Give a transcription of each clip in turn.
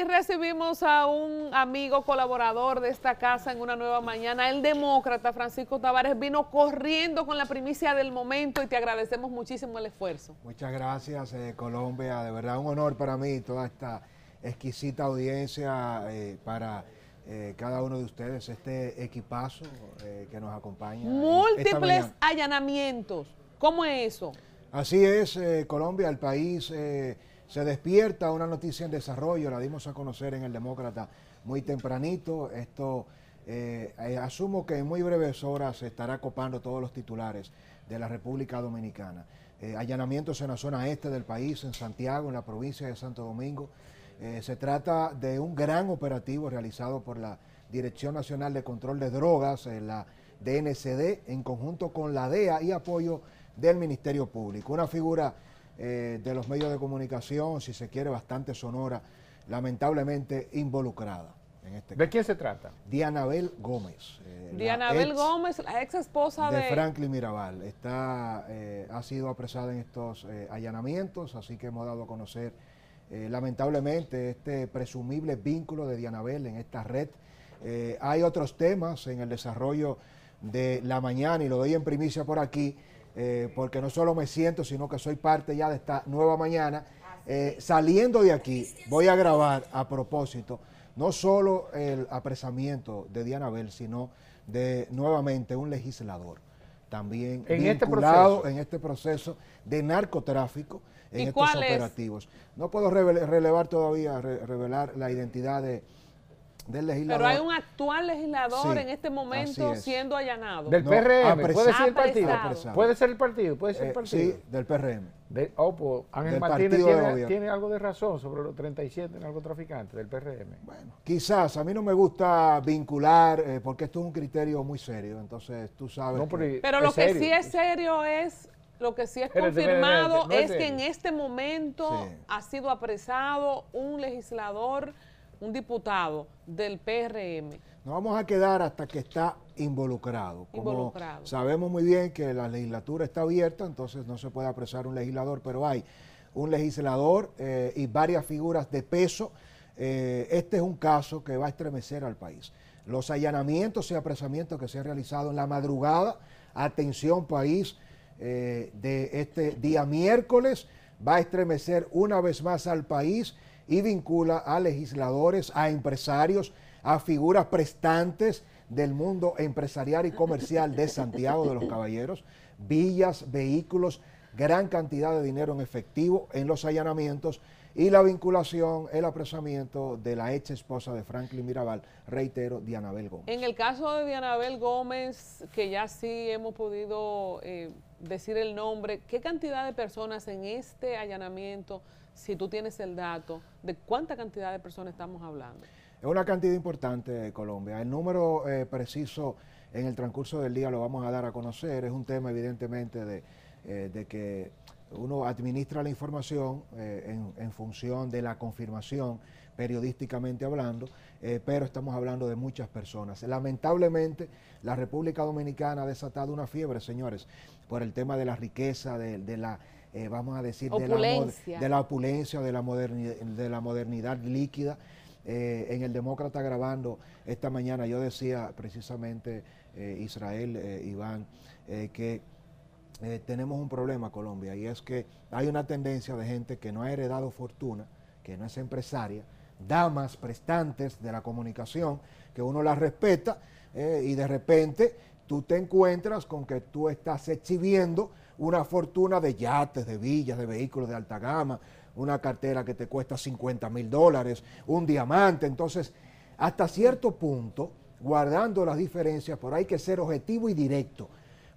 aquí recibimos a un amigo colaborador de esta casa en una nueva mañana, el demócrata Francisco Tavares, vino corriendo con la primicia del momento y te agradecemos muchísimo el esfuerzo. Muchas gracias, eh, Colombia, de verdad un honor para mí toda esta exquisita audiencia eh, para eh, cada uno de ustedes, este equipazo que nos acompaña. Múltiples allanamientos, ¿cómo es eso? Así es, Colombia, el país se despierta una noticia en desarrollo, la dimos a conocer en el Demócrata muy tempranito. Esto eh, eh, asumo que en muy breves horas se estará copando todos los titulares de la República Dominicana. Eh, allanamientos en la zona este del país, en Santiago, en la provincia de Santo Domingo. se trata de un gran operativo realizado por la Dirección Nacional de Control de Drogas, la DNCD, en conjunto con la DEA y apoyo del Ministerio Público. Una figura eh, de los medios de comunicación, si se quiere, bastante sonora, lamentablemente involucrada. En este ¿De quién se trata? Dianabel Gómez. Eh, Dianabel Gómez, la ex esposa de... de... Franklin Mirabal. Está, eh, ha sido apresada en estos allanamientos, así que hemos dado a conocer lamentablemente este presumible vínculo de Dianabel en esta red. hay otros temas en el desarrollo de la mañana y lo doy en primicia por aquí eh, porque no solo me siento, sino que soy parte ya de esta nueva mañana. Eh, saliendo de aquí, voy a grabar a propósito, no solo el apresamiento de Diana Bell, sino de nuevamente un legislador también ¿En este vinculado este en este proceso de narcotráfico en estos operativos. No puedo relevar todavía, revelar la identidad de pero hay un actual legislador en este momento siendo allanado. Del PRM, puede ser el partido. Puede ser el partido, puede ser el eh, partido. sí, del PRM. De, oh, pues, Ángel Martínez tiene, tiene, algo de razón sobre los 37 narcotraficantes del PRM. Bueno, quizás, a mí no me gusta vincular, eh, porque esto es un criterio muy serio, entonces tú sabes. pero, lo que sí es serio es lo que sí es confirmado es, que en este momento ha sido apresado un legislador un diputado del PRM. Nos vamos a quedar hasta que está involucrado. Como sabemos muy bien que la legislatura está abierta, entonces no se puede apresar un legislador, pero hay un legislador eh, y varias figuras de peso. Eh, este es un caso que va a estremecer al país. Los allanamientos y apresamientos que se han realizado en la madrugada, atención país, eh, de este día miércoles, va a estremecer una vez más al país y vincula a legisladores, a empresarios, a figuras prestantes del mundo empresarial y comercial de Santiago de los Caballeros, villas, vehículos, gran cantidad de dinero en efectivo en los allanamientos y la vinculación, el apresamiento de la ex esposa de Franklin Mirabal, reitero, Dianabel Gómez. En el caso de Dianabel Gómez, que ya sí hemos podido eh, decir el nombre, ¿qué cantidad de personas en este allanamiento si tú tienes el dato de cuánta cantidad de personas estamos hablando. Es una cantidad importante de Colombia. El número eh, preciso en el transcurso del día lo vamos a dar a conocer. Es un tema evidentemente de, eh, que uno administra la información eh, en, función de la confirmación periodísticamente hablando, pero estamos hablando de muchas personas. Lamentablemente, la República Dominicana ha desatado una fiebre, señores, por el tema de la riqueza, de la eh, vamos a decir, de la, de la, opulencia, de la, modernidad, de la modernidad líquida. Eh, en el Demócrata grabando esta mañana, yo decía precisamente, eh, Israel, Iván, que tenemos un problema Colombia y es que hay una tendencia de gente que no ha heredado fortuna, que no es empresaria, damas prestantes de la comunicación, que uno las respeta y de repente tú te encuentras con que tú estás exhibiendo una fortuna de yates, de villas, de vehículos de alta gama, una cartera que te cuesta 50 mil dólares, un diamante. Entonces, hasta cierto punto, guardando las diferencias, pero hay que ser objetivo y directo.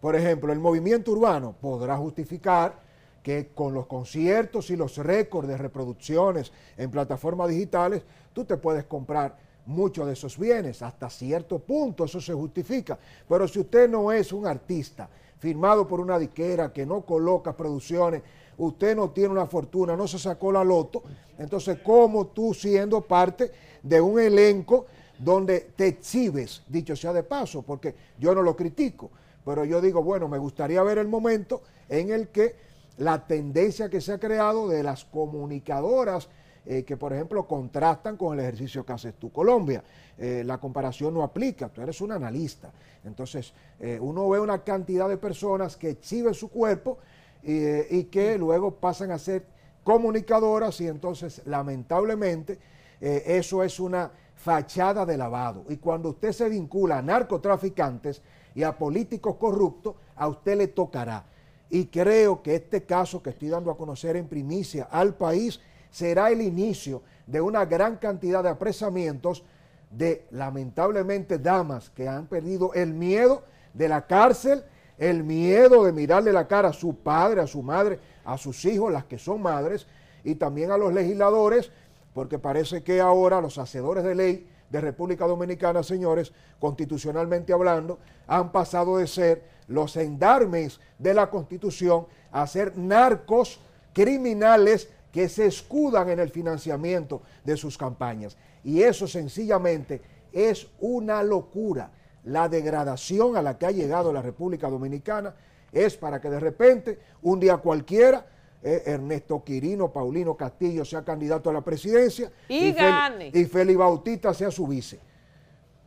Por ejemplo, el movimiento urbano podrá justificar que con los conciertos y los récords de reproducciones en plataformas digitales, tú te puedes comprar muchos de esos bienes. Hasta cierto punto eso se justifica. Pero si usted no es un artista, firmado por una disquera que no coloca producciones, usted no tiene una fortuna, no se sacó la loto, entonces ¿cómo tú siendo parte de un elenco donde te exhibes, dicho sea de paso, porque yo no lo critico, pero yo digo, bueno, me gustaría ver el momento en el que la tendencia que se ha creado de las comunicadoras eh, que, por ejemplo, contrastan con el ejercicio que haces tú. Colombia, eh, la comparación no aplica, tú eres un analista. Entonces, eh, uno ve una cantidad de personas que exhiben su cuerpo y que luego pasan a ser comunicadoras y entonces, lamentablemente, eso es una fachada de lavado. Y cuando usted se vincula a narcotraficantes y a políticos corruptos, a usted le tocará. Y creo que este caso que estoy dando a conocer en primicia al país será el inicio de una gran cantidad de apresamientos de lamentablemente damas que han perdido el miedo de la cárcel, el miedo de mirarle la cara a su padre, a su madre, a sus hijos, las que son madres, y también a los legisladores, porque parece que ahora los hacedores de ley de República Dominicana, señores, constitucionalmente hablando, han pasado de ser los endarmes de la Constitución a ser narcos criminales que se escudan en el financiamiento de sus campañas. Y eso sencillamente es una locura. La degradación a la que ha llegado la República Dominicana es para que de repente, un día cualquiera, eh, Ernesto Quirino, Paulino Castillo sea candidato a la presidencia y, gane. y Félix Bautista sea su vice.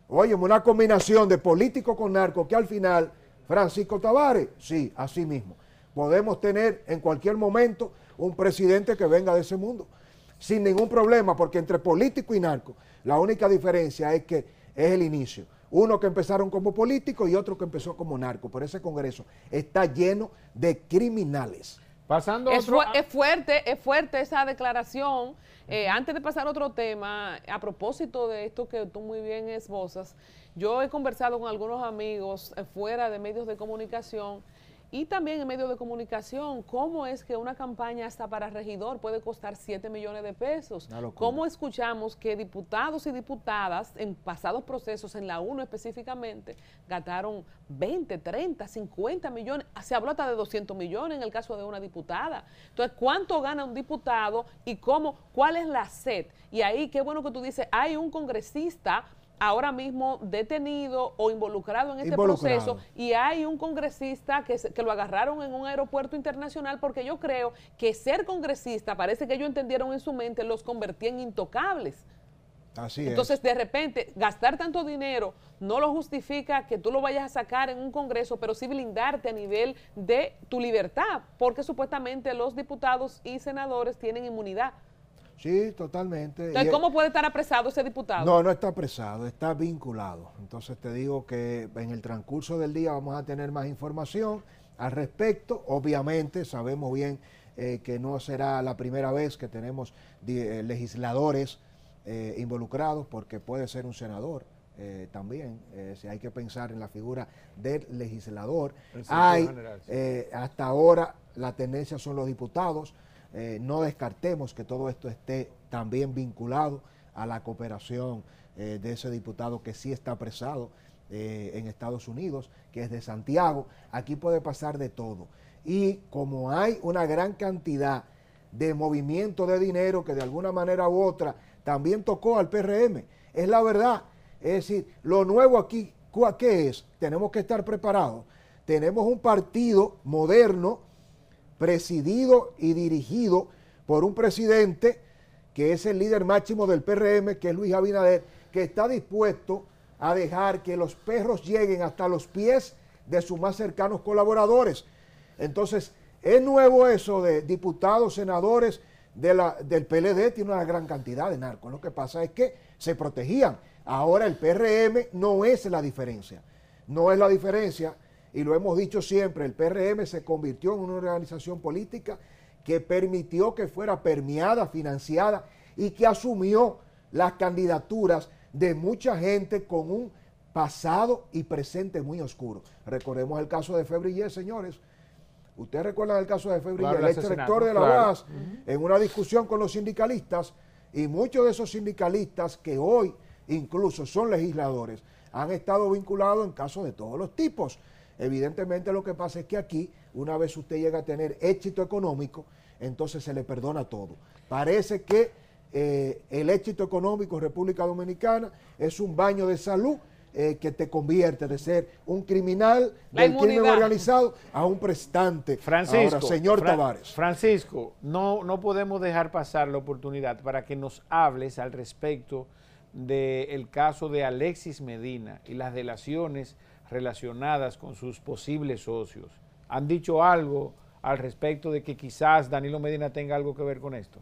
Oye, una combinación de político con narco que al final, Francisco Tavares, sí, así mismo. Podemos tener en cualquier momento un presidente que venga de ese mundo, sin ningún problema, porque entre político y narco, la única diferencia es que es el inicio. Uno que empezaron como político y otro que empezó como narco. Por ese Congreso está lleno de criminales. Pasando es, es fuerte, es fuerte esa declaración. Eh, antes de pasar a otro tema, a propósito de esto que tú muy bien esbozas, yo he conversado con algunos amigos eh, fuera de medios de comunicación y también en medios de comunicación, ¿cómo es que una campaña hasta para regidor puede costar 7 millones de pesos? ¿Cómo escuchamos que diputados y diputadas en pasados procesos, en la 1 específicamente, gastaron 20, 30, 50 millones? Se habló hasta de 200 millones en el caso de una diputada. Entonces, ¿cuánto gana un diputado y cómo, cuál es la sed? Y ahí, qué bueno que tú dices, hay un congresista ahora mismo detenido o involucrado en este proceso y hay un congresista que, que, lo agarraron en un aeropuerto internacional porque yo creo que ser congresista, parece que ellos entendieron en su mente, los convertía en intocables. Así Entonces, de repente, gastar tanto dinero no lo justifica que tú lo vayas a sacar en un Congreso, pero sí blindarte a nivel de tu libertad, porque supuestamente los diputados y senadores tienen inmunidad. Sí, totalmente. Entonces, ¿cómo puede estar apresado ese diputado? No, no está apresado, está vinculado. Entonces te digo que en el transcurso del día vamos a tener más información al respecto. Obviamente sabemos bien eh, que no será la primera vez que tenemos eh, legisladores eh, involucrados, porque puede ser un senador. también, si hay que pensar en la figura del legislador. Hay, hasta ahora la tendencia son los diputados, eh, no descartemos que todo esto esté también vinculado a la cooperación eh, de ese diputado que sí está apresado eh, en Estados Unidos, que es de Santiago. Aquí puede pasar de todo. Y como hay una gran cantidad de movimiento de dinero que de alguna manera u otra también tocó al PRM, es la verdad. Es decir, lo nuevo aquí, ¿qué es? Tenemos que estar preparados. Tenemos un partido moderno, presidido y dirigido por un presidente que es el líder máximo del PRM, que es Luis Abinader, que está dispuesto a dejar que los perros lleguen hasta los pies de sus más cercanos colaboradores. Entonces, es nuevo eso de diputados, senadores del PLD, tiene una gran cantidad de narcos. Lo que pasa es que se protegían. Ahora el PRM no es la diferencia. No es la diferencia y lo hemos dicho siempre, el PRM se convirtió en una organización política que permitió que fuera permeada, financiada y que asumió las candidaturas de mucha gente con un pasado y presente muy oscuro. Recordemos el caso de Febrillé, señores. Ustedes recuerdan el caso de Febrillé, el ex rector de la UAS, en una discusión con los sindicalistas, y muchos de esos sindicalistas que hoy incluso son legisladores, han estado vinculados en casos de todos los tipos. Evidentemente lo que pasa es que aquí, una vez usted llega a tener éxito económico, entonces se le perdona todo. Parece que eh, el éxito económico en República Dominicana es un baño de salud eh, que te convierte de ser un criminal del crimen organizado a un prestante. Francisco, señor Tavares. Francisco, no, no podemos dejar pasar la oportunidad para que nos hables al respecto del caso de Alexis Medina y las delaciones relacionadas con sus posibles socios. ¿Han dicho algo al respecto de que quizás Danilo Medina tenga algo que ver con esto?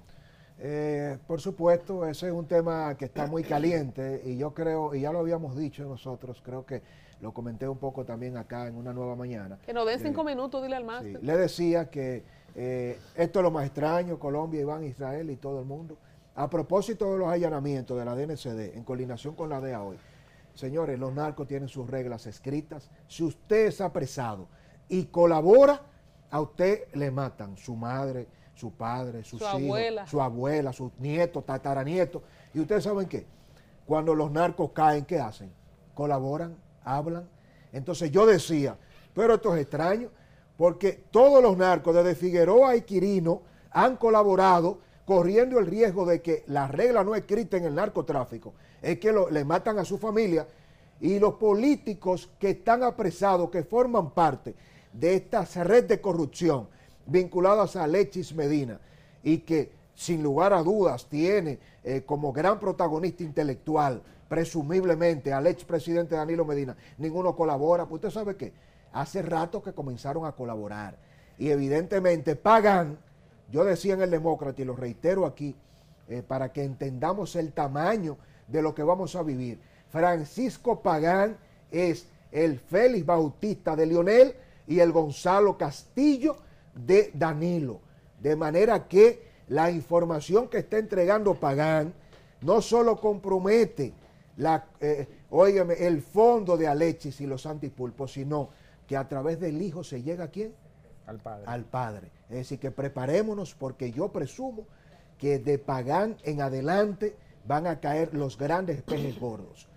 Eh, por supuesto, ese es un tema que está muy caliente y yo creo, y ya lo habíamos dicho nosotros, creo que lo comenté un poco también acá en una nueva mañana. Que nos den cinco eh, minutos, dile al máster. le decía que eh, esto es lo más extraño, Colombia, Iván, Israel y todo el mundo. A propósito de los allanamientos de la DNCD en coordinación con la DEA hoy, señores, los narcos tienen sus reglas escritas. Si usted es apresado y colabora, a usted le matan su madre, su padre, sus su hijos, abuela. su abuela, sus nietos, tataranietos. Y ustedes saben qué, cuando los narcos caen, ¿qué hacen? Colaboran, hablan. Entonces yo decía, pero esto es extraño, porque todos los narcos, desde Figueroa y Quirino, han colaborado corriendo el riesgo de que la regla no escrita en el narcotráfico es que le matan a su familia y los políticos que están apresados, que forman parte de esta red de corrupción, vinculadas a Alexis Medina y que sin lugar a dudas tiene eh, como gran protagonista intelectual, presumiblemente, al expresidente Danilo Medina, ninguno colabora. Pues usted sabe que hace rato que comenzaron a colaborar y evidentemente pagan, yo decía en el Demócrata y lo reitero aquí, eh, para que entendamos el tamaño de lo que vamos a vivir. Francisco Pagán es el Félix Bautista de Lionel y el Gonzalo Castillo de Danilo. De manera que la información que está entregando Pagán no solo compromete la, eh, el fondo de Alexis y los antipulpos, sino que a través del Hijo se llega a quién? Al Padre. Al Padre. Es decir, que preparémonos porque yo presumo que de Pagán en adelante van a caer los grandes peces gordos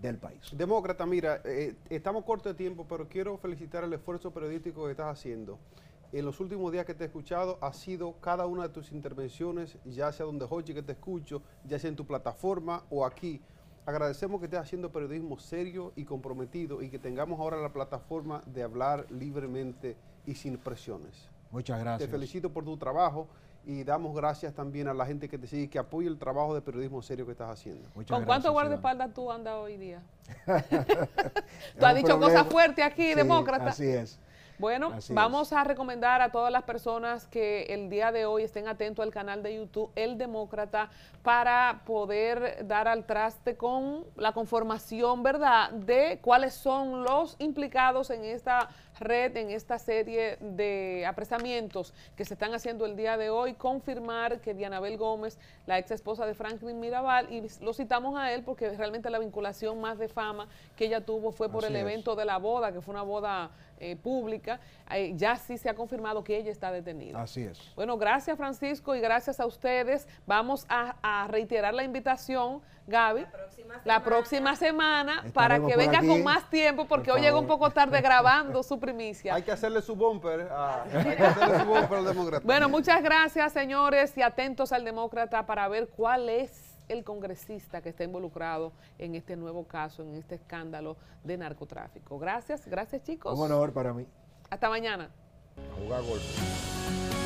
del país. Demócrata, mira, eh, estamos corto de tiempo, pero quiero felicitar el esfuerzo periodístico que estás haciendo en los últimos días que te he escuchado ha sido cada una de tus intervenciones, ya sea donde Jochi que te escucho, ya sea en tu plataforma o aquí. Agradecemos que estés haciendo periodismo serio y comprometido y que tengamos ahora la plataforma de hablar libremente y sin presiones. Muchas gracias. Te felicito por tu trabajo y damos gracias también a la gente que te sigue, que apoya el trabajo de periodismo serio que estás haciendo. ¿Con cuánto guardaespaldas tú andas hoy día? tú has dicho cosas fuertes aquí, demócrata. Así es. Bueno, vamos a recomendar a todas las personas que el día de hoy estén atentos al canal de YouTube El Demócrata para poder dar al traste con la conformación, ¿verdad?, de cuáles son los implicados en esta red, en esta serie de apresamientos que se están haciendo el día de hoy, confirmar que Dianabel Gómez, la ex esposa de Franklin Mirabal, y lo citamos a él porque realmente la vinculación más de fama que ella tuvo fue por el evento de la boda, que fue una boda eh, pública, eh, ya sí se ha confirmado que ella está detenida. Así es. Bueno, gracias Francisco y gracias a ustedes. Vamos a, reiterar la invitación, Gaby, la próxima semana, para que venga con más tiempo, porque hoy llega un poco tarde grabando su primicia. Hay que hacerle su bumper, hay que hacerle su bumper al demócrata. Bueno, muchas gracias señores y atentos al demócrata para ver cuál es el congresista que está involucrado en este nuevo caso, en este escándalo de narcotráfico. Gracias, gracias chicos. Un honor para mí. Hasta mañana. A jugar golpe.